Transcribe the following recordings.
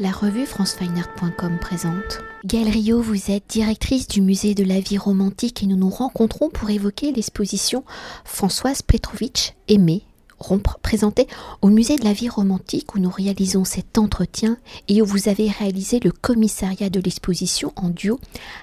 La revue francefineart.com présente. Gaëlle vous êtes directrice du musée de la vie romantique et nous nous rencontrons pour évoquer l'exposition Françoise Petrovitch Aimée présenté au musée de la vie romantique où nous réalisons cet entretien et où vous avez réalisé le commissariat de l'exposition en duo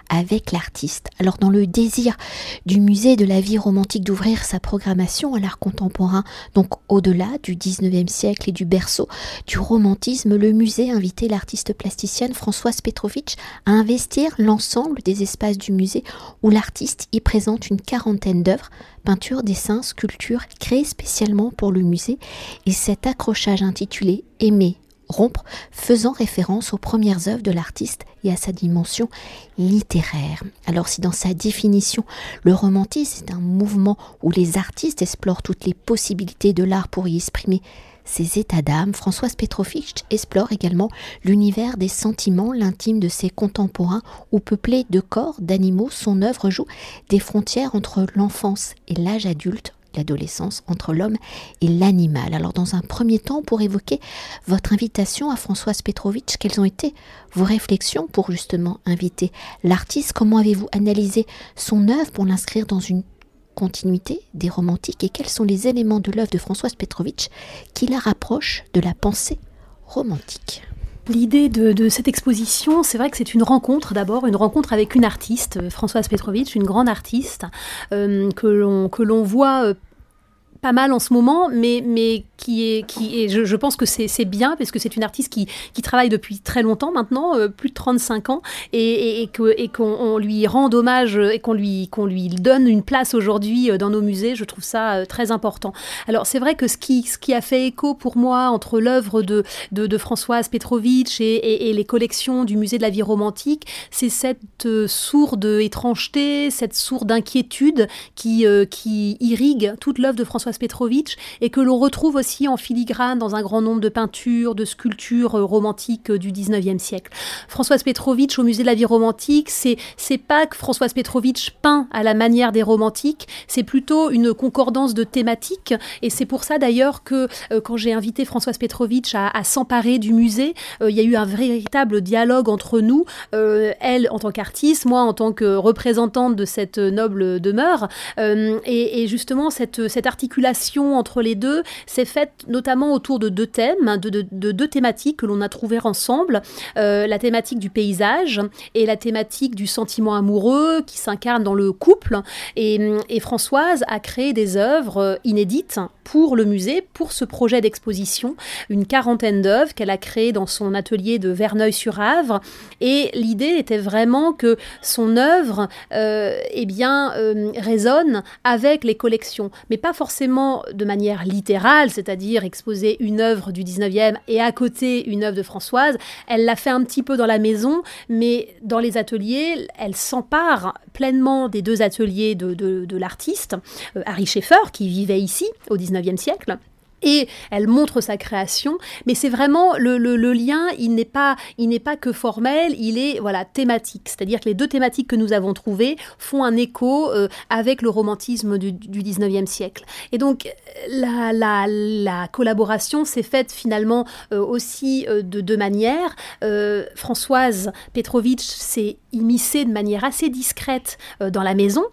avec l'artiste. Alors dans le désir du musée de la vie romantique d'ouvrir sa programmation à l'art contemporain, donc au-delà du 19e siècle et du berceau du romantisme, le musée a invité l'artiste plasticienne Françoise Petrovitch à investir l'ensemble des espaces du musée où l'artiste y présente une quarantaine d'œuvres peinture, dessin, sculpture créée spécialement pour le musée et cet accrochage intitulé Aimer, rompre, faisant référence aux premières œuvres de l'artiste et à sa dimension littéraire. Alors si dans sa définition, le romantisme est un mouvement où les artistes explorent toutes les possibilités de l'art pour y exprimer ses états d'âme, Françoise Petrovitch explore également l'univers des sentiments, l'intime de ses contemporains, où peuplé de corps, d'animaux, son œuvre joue des frontières entre l'enfance et l'âge adulte, l'adolescence, entre l'homme et l'animal. Alors dans un premier temps, pour évoquer votre invitation à Françoise Petrovitch, quelles ont été vos réflexions pour justement inviter l'artiste? Comment avez-vous analysé son œuvre pour l'inscrire dans une continuité des romantiques et quels sont les éléments de l'œuvre de Françoise Petrovitch qui la rapprochent de la pensée romantique L'idée de, cette exposition, c'est vrai que c'est une rencontre d'abord, une rencontre avec une artiste, Françoise Petrovitch, une grande artiste euh, que l'on voit euh, pas mal en ce moment, mais, mais qui est, qui est je, pense que c'est bien parce que c'est une artiste qui, qui travaille depuis très longtemps maintenant, euh, plus de 35 ans, et, et, et qu'on lui rend hommage et qu'on lui, qu'on lui donne une place aujourd'hui euh, dans nos musées, je trouve ça euh, très important. Alors c'est vrai que ce qui, ce qui a fait écho pour moi entre l'œuvre de, de, de, Françoise Petrovitch et, et, les collections du musée de la vie romantique, c'est cette sourde étrangeté, cette sourde inquiétude qui, qui irrigue toute l'œuvre de Françoise Petrovitch et que l'on retrouve aussi en filigrane dans un grand nombre de peintures, de sculptures euh, romantiques euh, du 19e siècle. Françoise Petrovitch au musée de la vie romantique, c'est pas que Françoise Petrovitch peint à la manière des romantiques, c'est plutôt une concordance de thématiques et c'est pour ça d'ailleurs que euh, quand j'ai invité Françoise Petrovitch à, s'emparer du musée, il y a eu un véritable dialogue entre nous, elle en tant qu'artiste, moi en tant que représentante de cette noble demeure et, justement cette articulation entre les deux s'est faite notamment autour de deux thèmes, de, deux thématiques que l'on a trouvées ensemble. Euh, la thématique du paysage et la thématique du sentiment amoureux qui s'incarne dans le couple. Et, et, Françoise a créé des œuvres inédites pour le musée, pour ce projet d'exposition, une quarantaine d'œuvres qu'elle a créées dans son atelier de Verneuil-sur-Avre. Et l'idée était vraiment que son œuvre euh, eh bien, euh, résonne avec les collections, mais pas forcément de manière littérale, c'est-à-dire exposer une œuvre du 19e et à côté une œuvre de Françoise. Elle l'a fait un petit peu dans la maison, mais dans les ateliers, elle s'empare pleinement des deux ateliers de, de, l'artiste, euh, Harry Schaeffer, qui vivait ici au 19e siècle et elle montre sa création, mais c'est vraiment le, lien, il n'est pas, pas que formel, il est voilà thématique, c'est-à-dire que les deux thématiques que nous avons trouvées font un écho euh, avec le romantisme du, du 19e siècle. Et donc la collaboration s'est faite finalement euh, aussi euh, de deux manières. Françoise Petrovitch s'est immiscée de manière assez discrète dans la maison,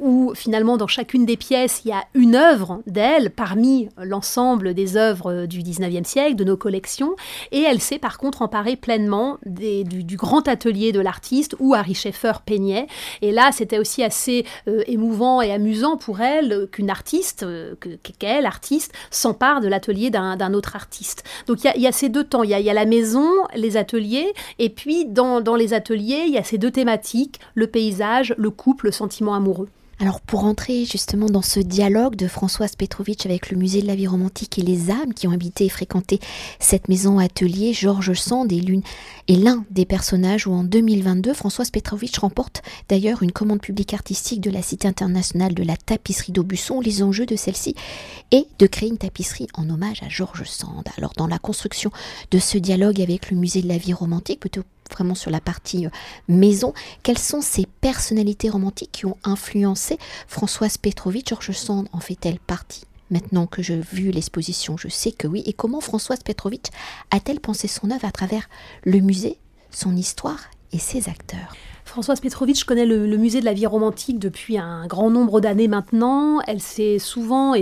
où finalement dans chacune des pièces il y a une œuvre d'elle parmi l'ensemble des œuvres du 19e siècle, de nos collections, et elle s'est par contre emparée pleinement du, grand atelier de l'artiste où Harry Schaeffer peignait. Et là, c'était aussi assez euh, émouvant et amusant pour elle qu'une artiste, euh, qu'elle, artiste, s'empare de l'atelier d'un autre artiste. Donc il y, a ces deux temps, il y, a, la maison, les ateliers, et puis dans, dans les ateliers, il y a ces deux thématiques, le paysage, le couple, le sentiment amoureux. Alors pour entrer justement dans ce dialogue de Françoise Petrovitch avec le musée de la vie romantique et les âmes qui ont habité et fréquenté cette maison atelier, Georges Sand est l'un des personnages où en 2022 Françoise Petrovitch remporte d'ailleurs une commande publique artistique de la Cité internationale de la tapisserie d'Aubusson. Les enjeux de celle-ci est de créer une tapisserie en hommage à Georges Sand. Alors dans la construction de ce dialogue avec le musée de la vie romantique, plutôt vraiment sur la partie euh, maison, quelles sont ces personnalités romantiques qui ont influencé Françoise Petrovitch? Georges Sand en fait-elle partie? Maintenant que j'ai vu l'exposition, je sais que oui. Et comment Françoise Petrovitch a-t-elle pensé son œuvre à travers le musée, son histoire et ses acteurs? Françoise Petrovitch connaît le, le, musée de la vie romantique depuis un grand nombre d'années maintenant. Elle s'est souvent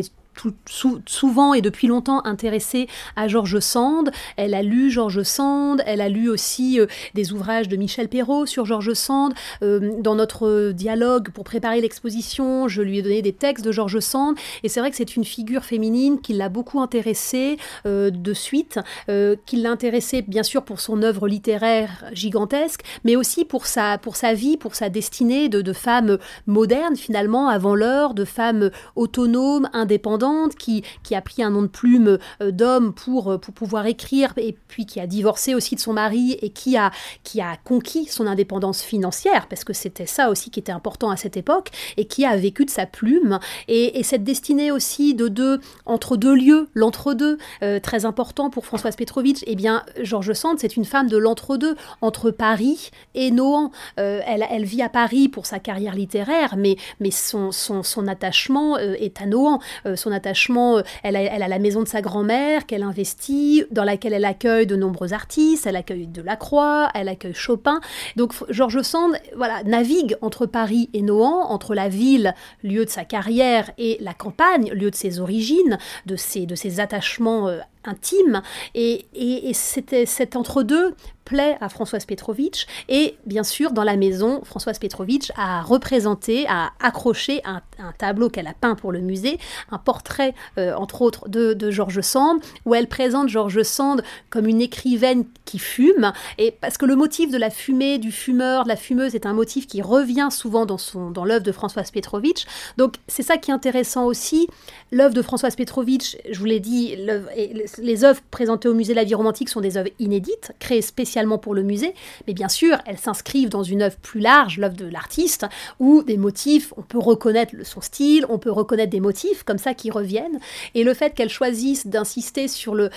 souvent et depuis longtemps intéressée à Georges Sand. Elle a lu Georges Sand, elle a lu aussi euh, des ouvrages de Michel Perrault sur Georges Sand. Euh, dans notre dialogue pour préparer l'exposition, je lui ai donné des textes de Georges Sand et c'est vrai que c'est une figure féminine qui l'a beaucoup intéressée euh, de suite, qui l'a intéressée bien sûr pour son œuvre littéraire gigantesque, mais aussi pour sa, pour sa vie, pour sa destinée de, de femme moderne finalement avant l'heure, de femme autonome, indépendante qui, a pris un nom de plume euh, d'homme pour, euh, pour pouvoir écrire, et puis qui a divorcé aussi de son mari et qui a, qui a conquis son indépendance financière, parce que c'était ça aussi qui était important à cette époque, et qui a vécu de sa plume. Et, cette destinée aussi de deux, entre deux lieux, l'entre-deux, euh, très important pour Françoise Petrovitch, eh bien, Georges Sand, c'est une femme de l'entre-deux, entre Paris et Nohant. elle, vit à Paris pour sa carrière littéraire, mais, son, attachement est à Nohant. Attachement. Euh, elle a, la maison de sa grand-mère qu'elle investit, dans laquelle elle accueille de nombreux artistes, elle accueille Delacroix, elle accueille Chopin. Donc Georges Sand voilà, navigue entre Paris et Nohant, entre la ville, lieu de sa carrière, et la campagne, lieu de ses origines, de ses, de ses attachements euh, intime. Et, et, c'était cet entre-deux plaît à Françoise Petrovitch. Et bien sûr, dans la maison, Françoise Petrovitch a représenté, a accroché un, tableau qu'elle a peint pour le musée, un portrait, euh, entre autres, de, de Georges Sand, où elle présente Georges Sand comme une écrivaine qui fume. Et parce que le motif de la fumée, du fumeur, de la fumeuse, est un motif qui revient souvent dans, son, dans l'œuvre de Françoise Petrovitch. Donc c'est ça qui est intéressant aussi. L'œuvre de Françoise Petrovitch, je vous l'ai dit, les œuvres présentées au musée de la vie romantique sont des œuvres inédites, créées spécialement pour le musée, mais bien sûr, elles s'inscrivent dans une œuvre plus large, l'œuvre de l'artiste, où des motifs, on peut reconnaître son style, on peut reconnaître des motifs comme ça qui reviennent, et le fait qu'elle choisisse d'insister sur le,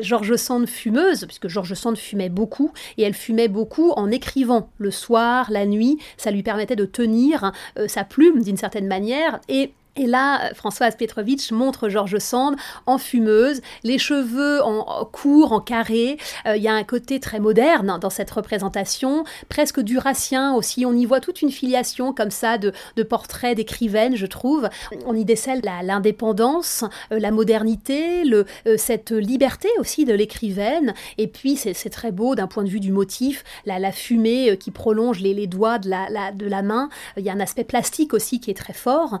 Georges Sand fumeuse, puisque Georges Sand fumait beaucoup, et elle fumait beaucoup en écrivant le soir, la nuit, ça lui permettait de tenir euh, sa plume d'une certaine manière, et et là, Françoise Petrovitch montre Georges Sand en fumeuse, les cheveux en, court, en carré. Euh, il y a un côté très moderne dans cette représentation, presque durassien aussi. On y voit toute une filiation comme ça de, portraits d'écrivaines, je trouve. On y décèle l'indépendance, euh, la modernité, euh, cette liberté aussi de l'écrivaine. Et puis, c'est très beau d'un point de vue du motif, la, fumée qui prolonge les, doigts de la, main. Il y a un aspect plastique aussi qui est très fort.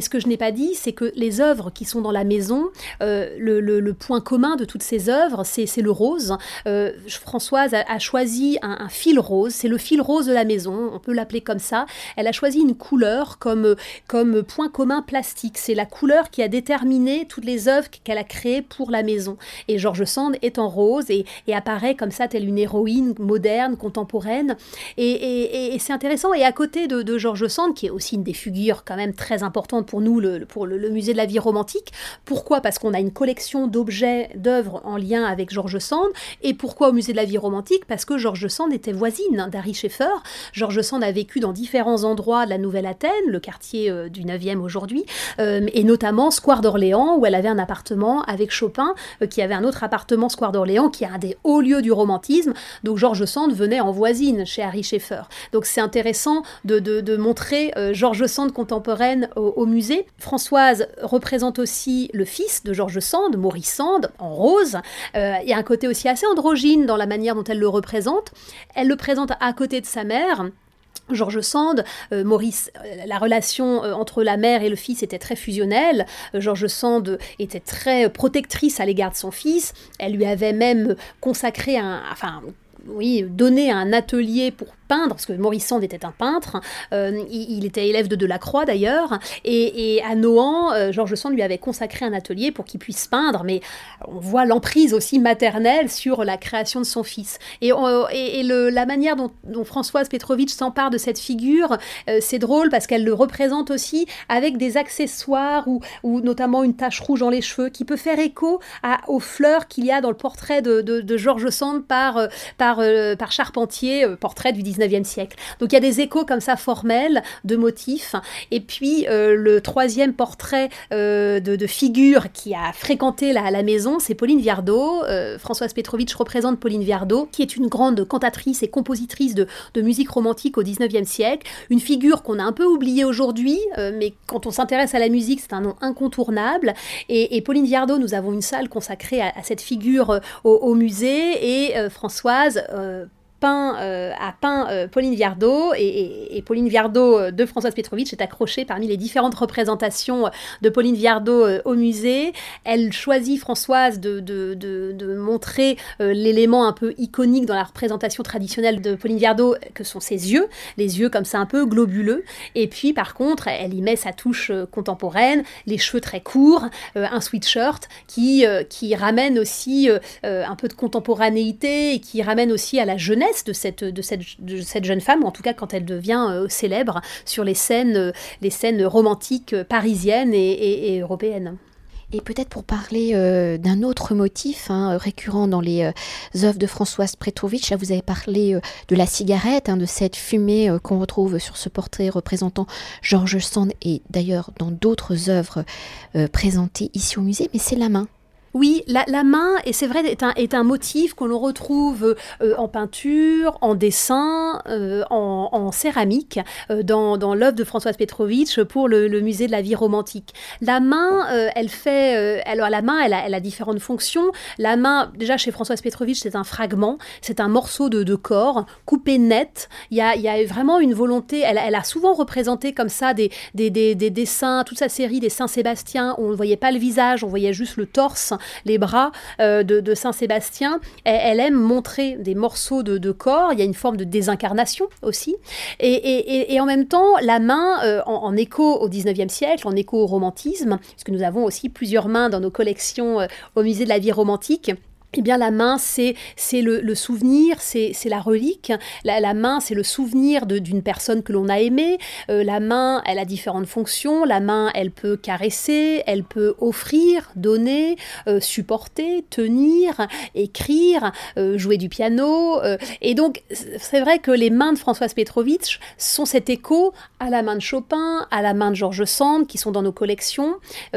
Ce que je n'ai pas dit, c'est que les œuvres qui sont dans la maison, euh, le, point commun de toutes ces œuvres, c'est le rose. Euh, Françoise a, choisi un, fil rose, c'est le fil rose de la maison, on peut l'appeler comme ça. Elle a choisi une couleur comme, comme point commun plastique. C'est la couleur qui a déterminé toutes les œuvres qu'elle a créées pour la maison. Et Georges Sand est en rose et, apparaît comme ça, telle une héroïne moderne, contemporaine. Et, c'est intéressant. Et à côté de, de Georges Sand, qui est aussi une des figures quand même très importantes pour nous, le, pour le, musée de la vie romantique. Pourquoi? Parce qu'on a une collection d'objets, d'œuvres en lien avec Georges Sand. Et pourquoi au musée de la vie romantique? Parce que Georges Sand était voisine d'Harry Schaeffer. Georges Sand a vécu dans différents endroits de la Nouvelle-Athènes, le quartier euh, du 9e aujourd'hui, euh, et notamment Square d'Orléans, où elle avait un appartement avec Chopin, euh, qui avait un autre appartement Square d'Orléans, qui est un des hauts lieux du romantisme. Donc Georges Sand venait en voisine chez Harry Schaeffer. Donc c'est intéressant de, de, montrer Georges Sand contemporaine au musée Françoise représente aussi le fils de Georges Sand, Maurice Sand, en rose. Euh, il y a un côté aussi assez androgyne dans la manière dont elle le représente. Elle le présente à côté de sa mère. Georges Sand, euh, Maurice, euh, la relation entre la mère et le fils était très fusionnelle. Georges Sand était très protectrice à l'égard de son fils. Elle lui avait même consacré un, enfin, oui, donné un atelier pour parce que Maurice Sand était un peintre. Euh, il, était élève de Delacroix d'ailleurs. Et, à Nohant, euh, Georges Sand lui avait consacré un atelier pour qu'il puisse peindre. Mais on voit l'emprise aussi maternelle sur la création de son fils. Et, la manière dont, Françoise Petrovitch s'empare de cette figure, euh, c'est drôle parce qu'elle le représente aussi avec des accessoires ou, notamment une tache rouge dans les cheveux qui peut faire écho aux fleurs qu'il y a dans le portrait de, Georges Sand par, par, par Charpentier, portrait du 19 19e siècle. Donc il y a des échos comme ça formels de motifs. Et puis le troisième portrait de, figure qui a fréquenté la, maison, c'est Pauline Viardot. Françoise Petrovitch représente Pauline Viardot, qui est une grande cantatrice et compositrice de, musique romantique au 19e siècle. Une figure qu'on a un peu oubliée aujourd'hui, mais quand on s'intéresse à la musique, c'est un nom incontournable. Et, Pauline Viardot, nous avons une salle consacrée à, cette figure euh, au, musée. Et euh, Françoise euh, peint, euh, a peint euh, Pauline Viardot et, Pauline Viardot euh, de Françoise Petrovitch est accrochée parmi les différentes représentations de Pauline Viardot au musée. Elle choisit Françoise de, montrer l'élément un peu iconique dans la représentation traditionnelle de Pauline Viardot que sont ses yeux, les yeux comme ça un peu globuleux. Et puis par contre, elle y met sa touche contemporaine, les cheveux très courts, un sweatshirt qui, qui ramène aussi un peu de contemporanéité et qui ramène aussi à la jeunesse de cette, de cette, de cette jeune femme, en tout cas quand elle devient euh, célèbre sur les scènes, euh, les scènes romantiques parisiennes et, européennes. Et peut-être pour parler euh, d'un autre motif hein, récurrent dans les œuvres de Françoise Petrovitch, là vous avez parlé de la cigarette, hein, de cette fumée qu'on retrouve sur ce portrait représentant Georges Sand et d'ailleurs dans d'autres œuvres présentées ici au musée, mais c'est la main oui, la, main, et c'est vrai, est un, motif qu'on retrouve euh, en peinture, en dessin, euh, en, céramique, euh, dans, l'œuvre de Françoise Petrovitch pour le, musée de la vie romantique. La main, elle fait. alors, la main, elle a, différentes fonctions. La main, déjà, chez Françoise Petrovitch, c'est un fragment, c'est un morceau de, de, corps coupé net. Il y a, vraiment une volonté. Elle, a souvent représenté comme ça des, des dessins, toute sa série des Saint-Sébastien, où on ne voyait pas le visage, on voyait juste le torse les bras euh, de, Saint-Sébastien. Elle, aime montrer des morceaux de, corps. Il y a une forme de désincarnation aussi. Et, en même temps, la main, euh, en, écho au 19e siècle, en écho au romantisme, puisque nous avons aussi plusieurs mains dans nos collections euh, au musée de la vie romantique, eh bien, la main, c'est le, souvenir, c'est la relique. La, main, c'est le souvenir d'une personne que l'on a aimée. Euh, la main, elle a différentes fonctions. La main, elle peut caresser, elle peut offrir, donner, euh, supporter, tenir, écrire, euh, jouer du piano. et donc, c'est vrai que les mains de Françoise Petrovitch sont cet écho à la main de Chopin, à la main de Georges Sand, qui sont dans nos collections.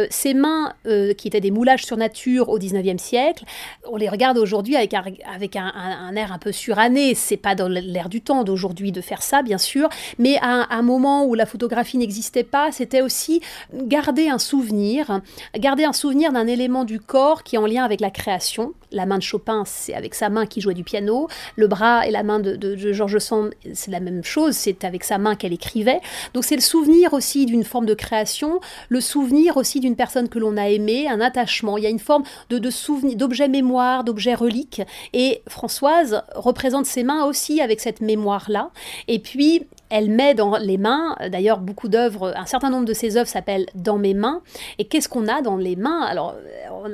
ces mains, qui étaient des moulages sur nature au 19e siècle, on les regarde aujourd'hui avec, un, air un peu suranné. C'est pas dans l'air du temps d'aujourd'hui de faire ça, bien sûr, mais à, un moment où la photographie n'existait pas, c'était aussi garder un souvenir, garder un souvenir d'un élément du corps qui est en lien avec la création. La main de Chopin, c'est avec sa main qui jouait du piano. Le bras et la main de, de, Georges Sand, c'est la même chose, c'est avec sa main qu'elle écrivait. Donc c'est le souvenir aussi d'une forme de création, le souvenir aussi d'une personne que l'on a aimée, un attachement. Il y a une forme d'objet mémoire d'objets reliques. Et Françoise représente ses mains aussi avec cette mémoire-là. Et puis, elle met dans les mains, d'ailleurs beaucoup d'œuvres, un certain nombre de ses œuvres s'appellent Dans mes mains. Et qu'est-ce qu'on a dans les mains? Alors,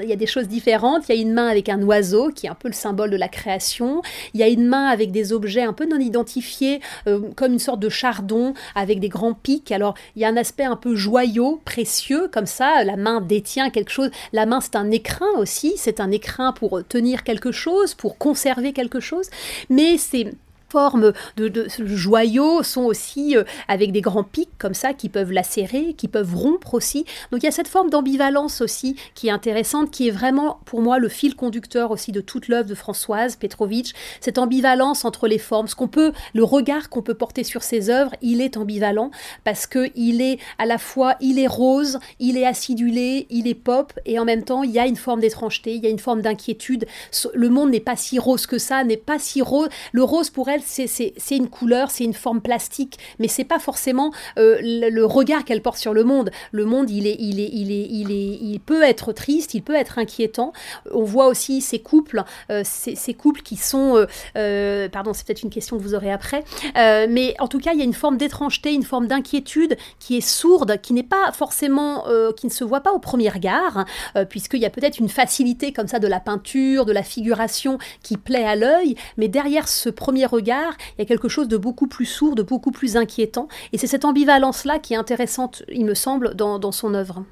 il y a des choses différentes. Il y a une main avec un oiseau, qui est un peu le symbole de la création. Il y a une main avec des objets un peu non identifiés, euh, comme une sorte de chardon, avec des grands pics. Alors, il y a un aspect un peu joyau, précieux, comme ça. La main détient quelque chose. La main, c'est un écrin aussi. C'est un écrin pour tenir quelque chose, pour conserver quelque chose. Mais c'est formes de, joyaux sont aussi euh, avec des grands pics comme ça qui peuvent lacérer, qui peuvent rompre aussi. Donc il y a cette forme d'ambivalence aussi qui est intéressante, qui est vraiment pour moi le fil conducteur aussi de toute l'œuvre de Françoise Petrovitch. Cette ambivalence entre les formes, ce qu'on peut, le regard qu'on peut porter sur ses œuvres, il est ambivalent parce que il est à la fois, il est rose, il est acidulé, il est pop et en même temps il y a une forme d'étrangeté, il y a une forme d'inquiétude. Le monde n'est pas si rose que ça, n'est pas si rose. Le rose pour elle c'est une couleur, c'est une forme plastique, mais c'est pas forcément euh, le, regard qu'elle porte sur le monde. Le monde, il est, il est, il est, il est, il peut être triste, il peut être inquiétant. On voit aussi ces couples, euh, ces, couples qui sont, euh, pardon, c'est peut-être une question que vous aurez après, mais en tout cas, il y a une forme d'étrangeté, une forme d'inquiétude qui est sourde, qui n'est pas forcément, qui ne se voit pas au premier regard, puisqu'il y a peut-être une facilité comme ça de la peinture, de la figuration qui plaît à l'œil, mais derrière ce premier regard il y a quelque chose de beaucoup plus sourd, de beaucoup plus inquiétant. Et c'est cette ambivalence-là qui est intéressante, il me semble, dans, son œuvre.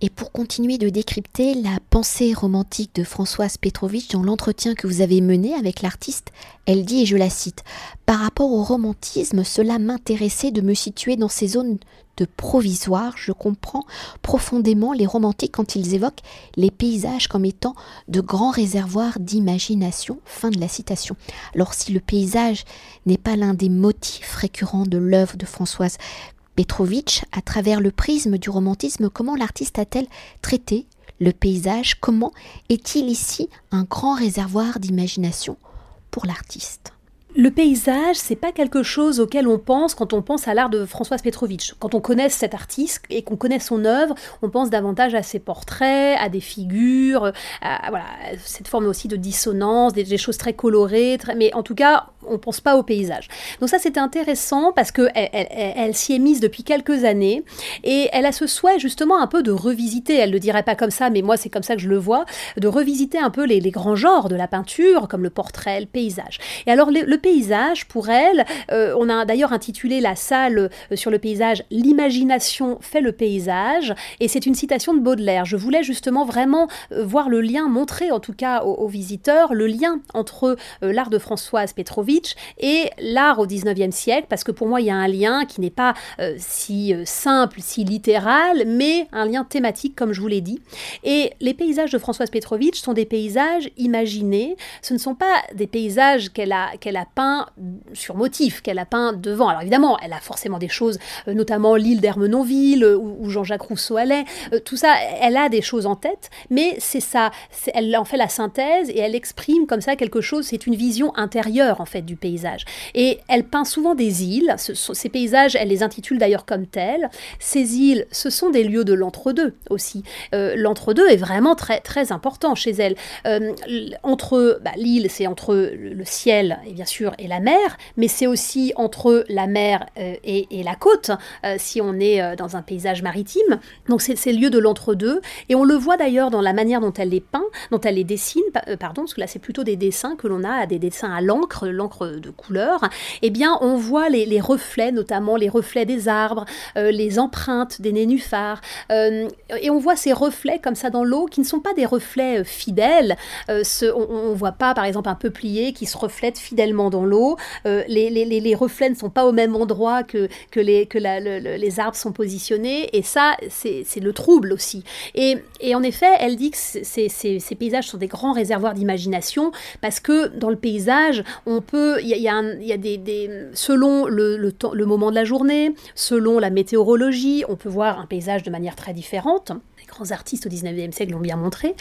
Et pour continuer de décrypter la pensée romantique de Françoise Petrovitch dans l'entretien que vous avez mené avec l'artiste, elle dit, et je la cite, Par rapport au romantisme, cela m'intéressait de me situer dans ces zones de provisoire. Je comprends profondément les romantiques quand ils évoquent les paysages comme étant de grands réservoirs d'imagination. Fin de la citation. Alors si le paysage n'est pas l'un des motifs récurrents de l'œuvre de Françoise Petrovitch, à travers le prisme du romantisme, comment l'artiste a-t-elle traité le paysage? Comment est-il ici un grand réservoir d'imagination pour l'artiste? Le paysage, c'est pas quelque chose auquel on pense quand on pense à l'art de Françoise Petrovitch. Quand on connaît cet artiste et qu'on connaît son œuvre, on pense davantage à ses portraits, à des figures, à voilà, cette forme aussi de dissonance, des, choses très colorées, mais en tout cas, on pense pas au paysage. Donc ça, c'était intéressant parce que elle, s'y est mise depuis quelques années et elle a ce souhait justement un peu de revisiter. Elle le dirait pas comme ça, mais moi c'est comme ça que je le vois, de revisiter un peu les, grands genres de la peinture, comme le portrait, le paysage. Et alors le paysage, pour elle, euh, on a d'ailleurs intitulé la salle euh, sur le paysage L'imagination fait le paysage, et c'est une citation de Baudelaire. Je voulais justement vraiment euh, voir le lien, montrer en tout cas aux, visiteurs, le lien entre l'art de Françoise Petrovitch et l'art au 19e siècle, parce que pour moi, il y a un lien qui n'est pas si simple, si littéral, mais un lien thématique, comme je vous l'ai dit. Et les paysages de Françoise Petrovitch sont des paysages imaginés, ce ne sont pas des paysages qu'elle a, qu'elle a peint sur motif, qu'elle a peint devant. Alors évidemment, elle a forcément des choses, euh, notamment l'île d'Hermenonville, euh, où, Jean-Jacques Rousseau allait. Euh, tout ça, elle a des choses en tête, mais c'est ça, elle en fait la synthèse et elle exprime comme ça quelque chose, c'est une vision intérieure en fait du paysage. Et elle peint souvent des îles, ces paysages, elle les intitule d'ailleurs comme tels. Ces îles, ce sont des lieux de l'entre-deux aussi. l'entre-deux est vraiment très, très important chez elle. entre bah, l'île, c'est entre le ciel et bien sûr et la mer, mais c'est aussi entre la mer euh, et, la côte, euh, si on est euh, dans un paysage maritime. Donc c'est ces lieux de l'entre-deux, et on le voit d'ailleurs dans la manière dont elle les peint, dont elle les dessine, pardon, parce que là c'est plutôt des dessins que l'on a, des dessins à l'encre, l'encre de couleur, eh bien on voit les, reflets, notamment les reflets des arbres, les empreintes des nénuphars, et on voit ces reflets comme ça dans l'eau qui ne sont pas des reflets fidèles, on ne voit pas par exemple un peuplier qui se reflète fidèlement dans l'eau. Euh, les, reflets ne sont pas au même endroit que, les, arbres sont positionnés. Et ça, c'est le trouble aussi. Et, en effet, elle dit que ces, paysages sont des grands réservoirs d'imagination parce que dans le paysage, on peut, il y a, des, selon le moment de la journée, selon la météorologie, on peut voir un paysage de manière très différente grands artistes au 19e siècle l'ont bien montré.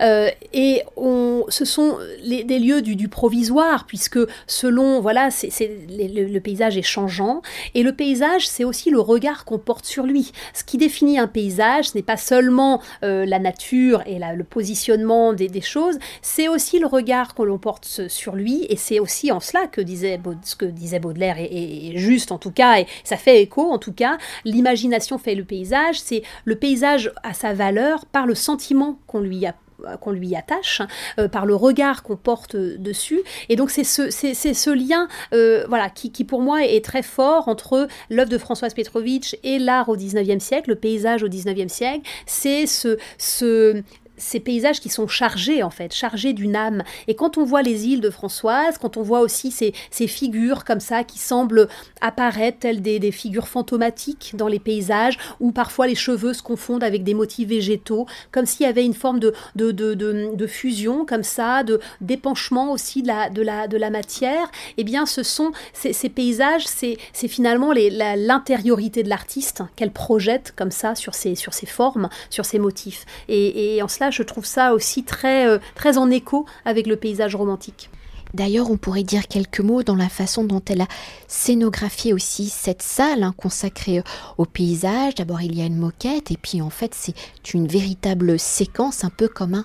Euh, et on, ce sont des lieux du, provisoire, puisque selon, voilà, c'est, le, paysage est changeant. Et le paysage, c'est aussi le regard qu'on porte sur lui. Ce qui définit un paysage, ce n'est pas seulement euh, la nature et le positionnement des, choses, c'est aussi le regard que l'on porte sur lui. Et c'est aussi en cela que disait, ce que disait Baudelaire est, juste, en tout cas, et ça fait écho, en tout cas. L'imagination fait le paysage, c'est le paysage à sa valeur par le sentiment qu'on lui attache, euh, par le regard qu'on porte dessus. Et donc c'est ce, lien euh, voilà, qui, qui, pour moi est très fort entre l'œuvre de Françoise Petrovitch et l'art au XIXe siècle, le paysage au XIXe siècle. C'est ce, ce, ces paysages qui sont chargés en fait, chargés d'une âme. Et quand on voit les îles de Françoise, quand on voit aussi ces, ces figures comme ça qui semblent apparaître telles des, des, figures fantomatiques dans les paysages, où parfois les cheveux se confondent avec des motifs végétaux, comme s'il y avait une forme de, de, de, de, fusion comme ça, de d'épanchement aussi de la, de, la, de la matière, eh bien ce sont ces, ces paysages, c'est finalement l'intériorité de l'artiste qu'elle projette comme ça sur ses, sur ses formes, sur ses motifs. Et, et en cela, je trouve ça aussi très, euh, très en écho avec le paysage romantique. D'ailleurs, on pourrait dire quelques mots dans la façon dont elle a scénographié aussi cette salle hein, consacrée au paysage. D'abord, il y a une moquette, et puis en fait, c'est une véritable séquence, un peu comme un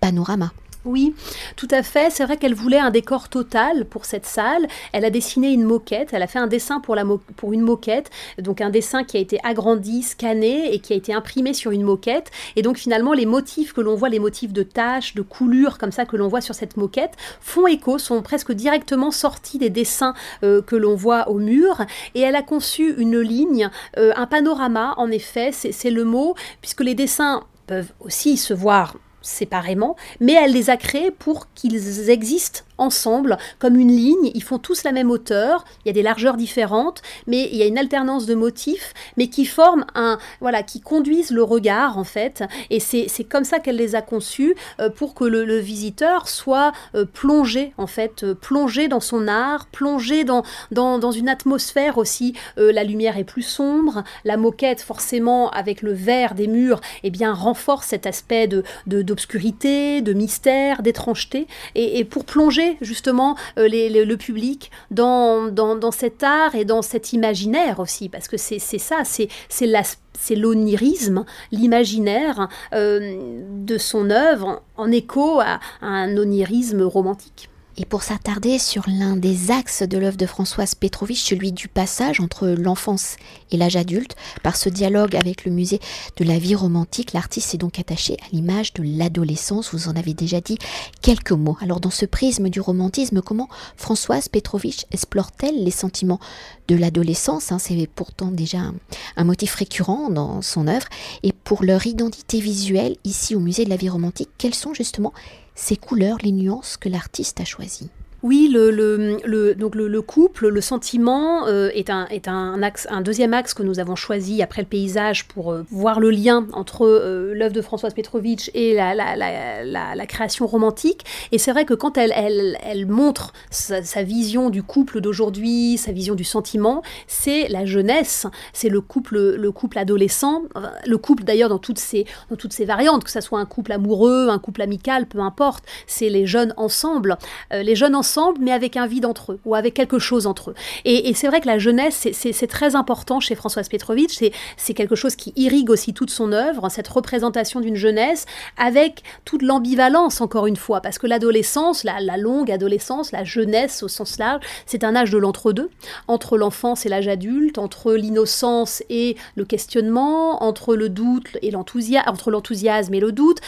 panorama. Oui, tout à fait. C'est vrai qu'elle voulait un décor total pour cette salle. Elle a dessiné une moquette. Elle a fait un dessin pour, la pour une moquette. Donc un dessin qui a été agrandi, scanné et qui a été imprimé sur une moquette. Et donc finalement, les motifs que l'on voit, les motifs de taches, de coulures comme ça que l'on voit sur cette moquette, font écho, sont presque directement sortis des dessins euh, que l'on voit au mur. Et elle a conçu une ligne, euh, un panorama, en effet, c'est le mot, puisque les dessins peuvent aussi se voir séparément, mais elle les a créés pour qu'ils existent ensemble comme une ligne. Ils font tous la même hauteur. Il y a des largeurs différentes, mais il y a une alternance de motifs, mais qui forment un voilà, qui conduisent le regard en fait. Et c'est comme ça qu'elle les a conçus euh, pour que le, visiteur soit euh, plongé en fait, euh, plongé dans son art, plongé dans, dans, une atmosphère aussi. la lumière est plus sombre, la moquette forcément avec le vert des murs, eh bien renforce cet aspect de d'obscurité, de, mystère, d'étrangeté. et pour plonger justement euh, le public dans, dans, cet art et dans cet imaginaire aussi, parce que c'est ça, c'est l'onirisme, l'imaginaire euh, de son œuvre en écho à un onirisme romantique. Et pour s'attarder sur l'un des axes de l'œuvre de Françoise Petrovich, celui du passage entre l'enfance et l'âge adulte, par ce dialogue avec le musée de la vie romantique, l'artiste s'est donc attaché à l'image de l'adolescence. Vous en avez déjà dit quelques mots. Alors dans ce prisme du romantisme, comment Françoise Petrovich explore-t-elle les sentiments de l'adolescence hein? C'est pourtant déjà un, un motif récurrent dans son œuvre. Et pour leur identité visuelle, ici au musée de la vie romantique, quels sont justement ces couleurs, les nuances que l'artiste a choisies. Oui, le, donc le, couple, le sentiment euh, est, un, deuxième axe que nous avons choisi après le paysage pour euh, voir le lien entre euh, l'œuvre de Françoise Petrovitch et la, création romantique. Et c'est vrai que quand elle, montre sa, vision du couple d'aujourd'hui, sa vision du sentiment, c'est la jeunesse, c'est le couple, le couple adolescent, le couple d'ailleurs dans toutes ses, dans toutes ses variantes, que ce soit un couple amoureux, un couple amical, peu importe, c'est les jeunes ensemble. les jeunes ensemble mais avec un vide entre eux, ou avec quelque chose entre eux. Et, c'est vrai que la jeunesse, c'est très important chez Françoise Petrovitch, c'est quelque chose qui irrigue aussi toute son œuvre, cette représentation d'une jeunesse, avec toute l'ambivalence, encore une fois, parce que l'adolescence, la, longue adolescence, la jeunesse au sens large, c'est un âge de l'entre-deux, entre, l'enfance et l'âge adulte, entre l'innocence et le questionnement, entre le doute et l'enthousiasme, entre l'enthousiasme et le doute.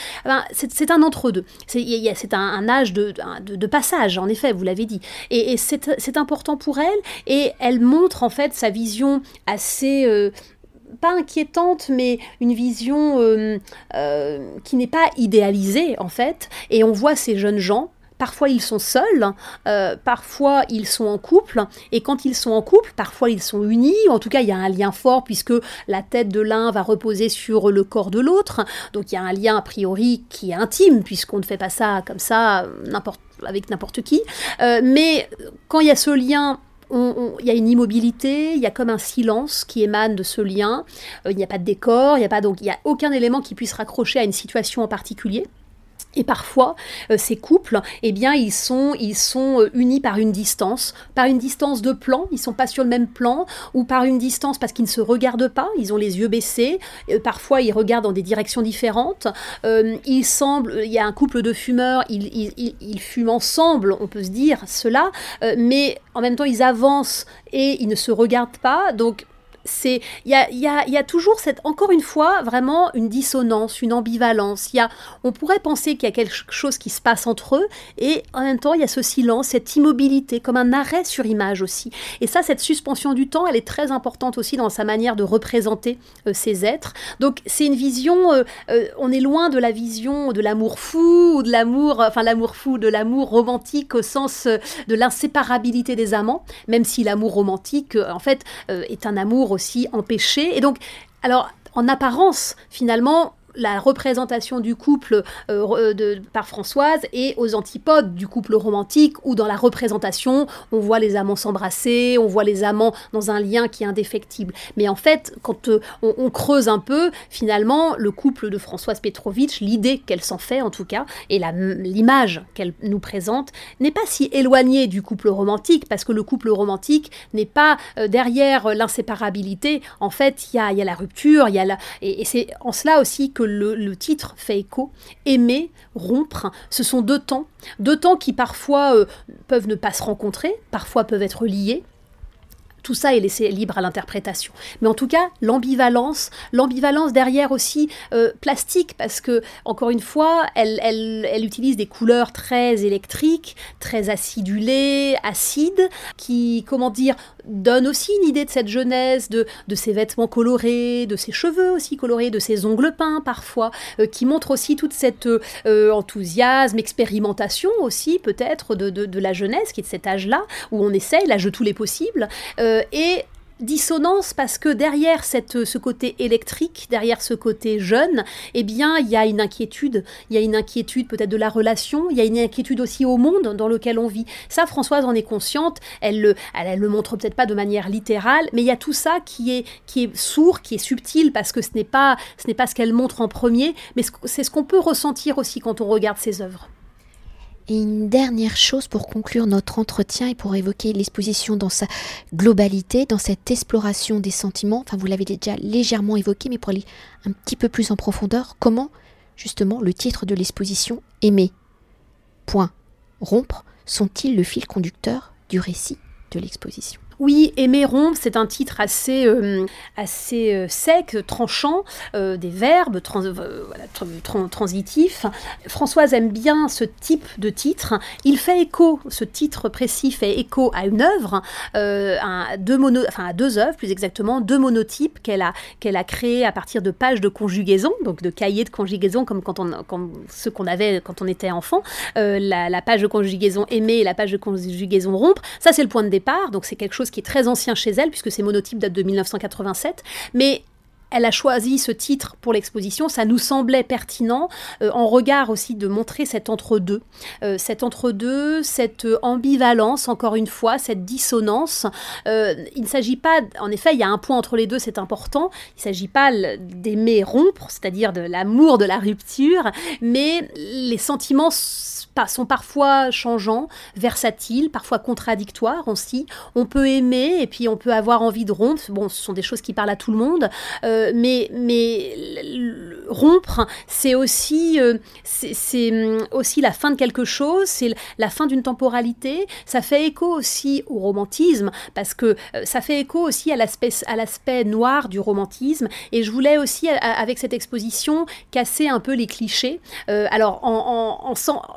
c'est un entre-deux. C'est un, âge de passage, en effet vous l'avez dit. Et, c'est important pour elle, et elle montre en fait sa vision assez... Euh, pas inquiétante, mais une vision euh, euh, qui n'est pas idéalisée en fait. Et on voit ces jeunes gens Parfois ils sont seuls, euh, parfois ils sont en couple, et quand ils sont en couple, parfois ils sont unis, en tout cas il y a un lien fort puisque la tête de l'un va reposer sur le corps de l'autre, donc il y a un lien a priori qui est intime puisqu'on ne fait pas ça comme ça avec n'importe qui, euh, mais quand il y a ce lien il y a une immobilité, il y a comme un silence qui émane de ce lien. Euh, il n'y a pas de décor, il n'y a pas donc il y a aucun élément qui puisse raccrocher à une situation en particulier. Et parfois, euh, ces couples, eh bien, ils sont, ils sont euh, unis par une distance, par une distance de plan, ils sont pas sur le même plan, ou par une distance parce qu'ils ne se regardent pas, ils ont les yeux baissés, euh, parfois ils regardent dans des directions différentes. il semble, il y a un couple de fumeurs, ils, ils, ils, fument ensemble, on peut se dire cela, mais en même temps ils avancent et ils ne se regardent pas, donc c'est il y a, y, a, toujours cette encore une fois vraiment une dissonance, une ambivalence. Il y a, on pourrait penser qu'il y a quelque chose qui se passe entre eux et en même temps il y a ce silence, cette immobilité comme un arrêt sur image aussi. Et ça, cette suspension du temps, elle est très importante aussi dans sa manière de représenter euh, ces êtres. Donc c'est une vision, euh, euh, on est loin de la vision de l'amour fou ou de l'amour, enfin l'amour fou, de l'amour romantique au sens de l'inséparabilité des amants, même si l'amour romantique en fait est un amour aussi empêché. Et donc, alors, en apparence, finalement, la représentation du couple euh, euh, de, par Françoise et aux antipodes du couple romantique où dans la représentation on voit les amants s'embrasser, on voit les amants dans un lien qui est indéfectible. Mais en fait, quand euh, on, creuse un peu, finalement, le couple de Françoise Petrovitch, l'idée qu'elle s'en fait en tout cas, et l'image qu'elle nous présente, n'est pas si éloignée du couple romantique parce que le couple romantique n'est pas derrière l'inséparabilité. En fait, il y a, y a, la rupture, il y a la... et c'est en cela aussi que le, titre fait écho. Aimer, rompre, ce sont deux temps, deux temps qui parfois euh, peuvent ne pas se rencontrer, parfois peuvent être liés, tout ça est laissé libre à l'interprétation. Mais en tout cas, l'ambivalence, l'ambivalence derrière aussi euh, plastique, parce que, encore une fois, elle, elle, utilise des couleurs très électriques, très acidulées, acides, qui, comment dire, donnent aussi une idée de cette jeunesse, de, de ses vêtements colorés, de ses cheveux aussi colorés, de ses ongles peints parfois, euh, qui montrent aussi toute cette euh, enthousiasme, expérimentation aussi peut-être de, la jeunesse, qui est de cet âge-là, où on essaye l'âge de tous les possibles. Euh, et dissonance parce que derrière cette, ce côté électrique, derrière ce côté jeune, eh bien, il y a une inquiétude. Il y a une inquiétude peut-être de la relation, il y a une inquiétude aussi au monde dans lequel on vit. Ça, Françoise en est consciente, elle le, elle, le montre peut-être pas de manière littérale, mais il y a tout ça qui est, qui est sourd, qui est subtil, parce que ce n'est pas ce, n'est pas ce qu'elle montre en premier, mais c'est ce qu'on peut ressentir aussi quand on regarde ses œuvres. Et une dernière chose pour conclure notre entretien et pour évoquer l'exposition dans sa globalité, dans cette exploration des sentiments, enfin vous l'avez déjà légèrement évoqué, mais pour aller un petit peu plus en profondeur, comment justement le titre de l'exposition Aimer, point, rompre, sont-ils le fil conducteur du récit de l'exposition? Oui, Aimer rompre, c'est un titre assez, euh, assez euh, sec, tranchant, euh, des verbes transitifs. Françoise aime bien ce type de titre. Il fait écho, ce titre précis fait écho à une œuvre, à, deux enfin à deux œuvres plus exactement, deux monotypes qu'elle a, a créés à partir de pages de conjugaison, donc de cahiers de conjugaison comme quand on, ceux qu'on avait quand on était enfant. La, la, page de conjugaison aimer et la page de conjugaison rompre, ça c'est le point de départ, donc c'est quelque chose qui est très ancien chez elle, puisque ces monotypes datent de 1987. Mais elle a choisi ce titre pour l'exposition, ça nous semblait pertinent euh, en regard aussi de montrer cet entre-deux, euh, cet entre-deux, cette ambivalence, encore une fois, cette dissonance. Euh, il ne s'agit pas, en effet, il y a un point entre les deux, c'est important, il ne s'agit pas d'aimer rompre, c'est-à-dire de l'amour de la rupture, mais les sentiments sont parfois changeants, versatiles, parfois contradictoires aussi. On peut aimer et puis on peut avoir envie de rompre. Bon, ce sont des choses qui parlent à tout le monde, mais, mais rompre, c'est aussi, euh, c'est hum, aussi la fin de quelque chose, c'est la fin d'une temporalité. Ça fait écho aussi au romantisme parce que euh, ça fait écho aussi à l'aspect noir du romantisme. Et je voulais aussi, avec cette exposition, casser un peu les clichés. alors, en, en, en,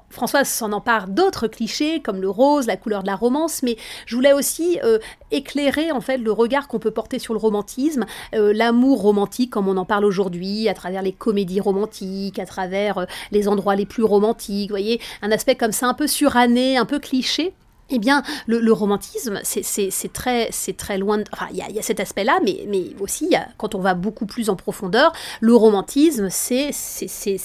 François s'en empare d'autres clichés comme le rose, la couleur de la romance, mais je voulais aussi euh, éclairer en fait le regard qu'on peut porter sur le romantisme, euh, l'amour romantique comme on en parle aujourd'hui, à travers les comédies romantiques, à travers euh, les endroits les plus romantiques, vous voyez, un aspect comme ça un peu suranné, un peu cliché. Eh bien, le, romantisme, c'est très, très loin. enfin, il y, a cet aspect-là, mais, aussi, quand on va beaucoup plus en profondeur, le romantisme, c'est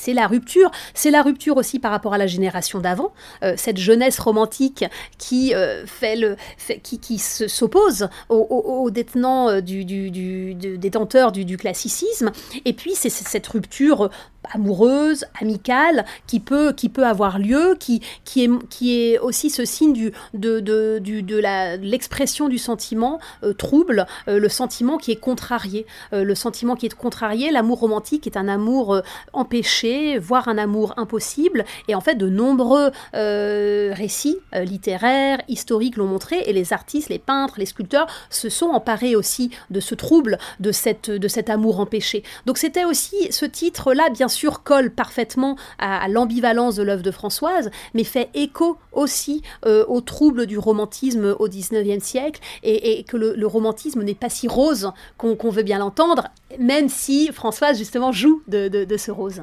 la rupture. C'est la rupture aussi par rapport à la génération d'avant. Euh, cette jeunesse romantique qui euh, fait qui, qui s'oppose aux, détenants euh, du, du, détenteurs du, classicisme. Et puis, c'est cette rupture amoureuse, amicale, qui peut, qui peut avoir lieu, qui est aussi ce signe du, de, de, du, de l'expression du sentiment euh, trouble, euh, le sentiment qui est contrarié. Euh, le sentiment qui est contrarié, l'amour romantique est un amour empêché, voire un amour impossible. Et en fait, de nombreux récits littéraires, historiques l'ont montré, et les artistes, les peintres, les sculpteurs se sont emparés aussi de ce trouble, de, cette, de cet amour empêché. Donc c'était aussi ce titre-là, bien sûr, colle parfaitement à, l'ambivalence de l'œuvre de Françoise, mais fait écho aussi au trouble du romantisme au XIXe siècle et, que le, romantisme n'est pas si rose qu'on veut bien l'entendre, même si Françoise justement joue de, de ce rose.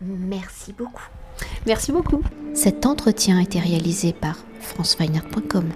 Merci beaucoup. Merci beaucoup. Cet entretien a été réalisé par franceweiner.com.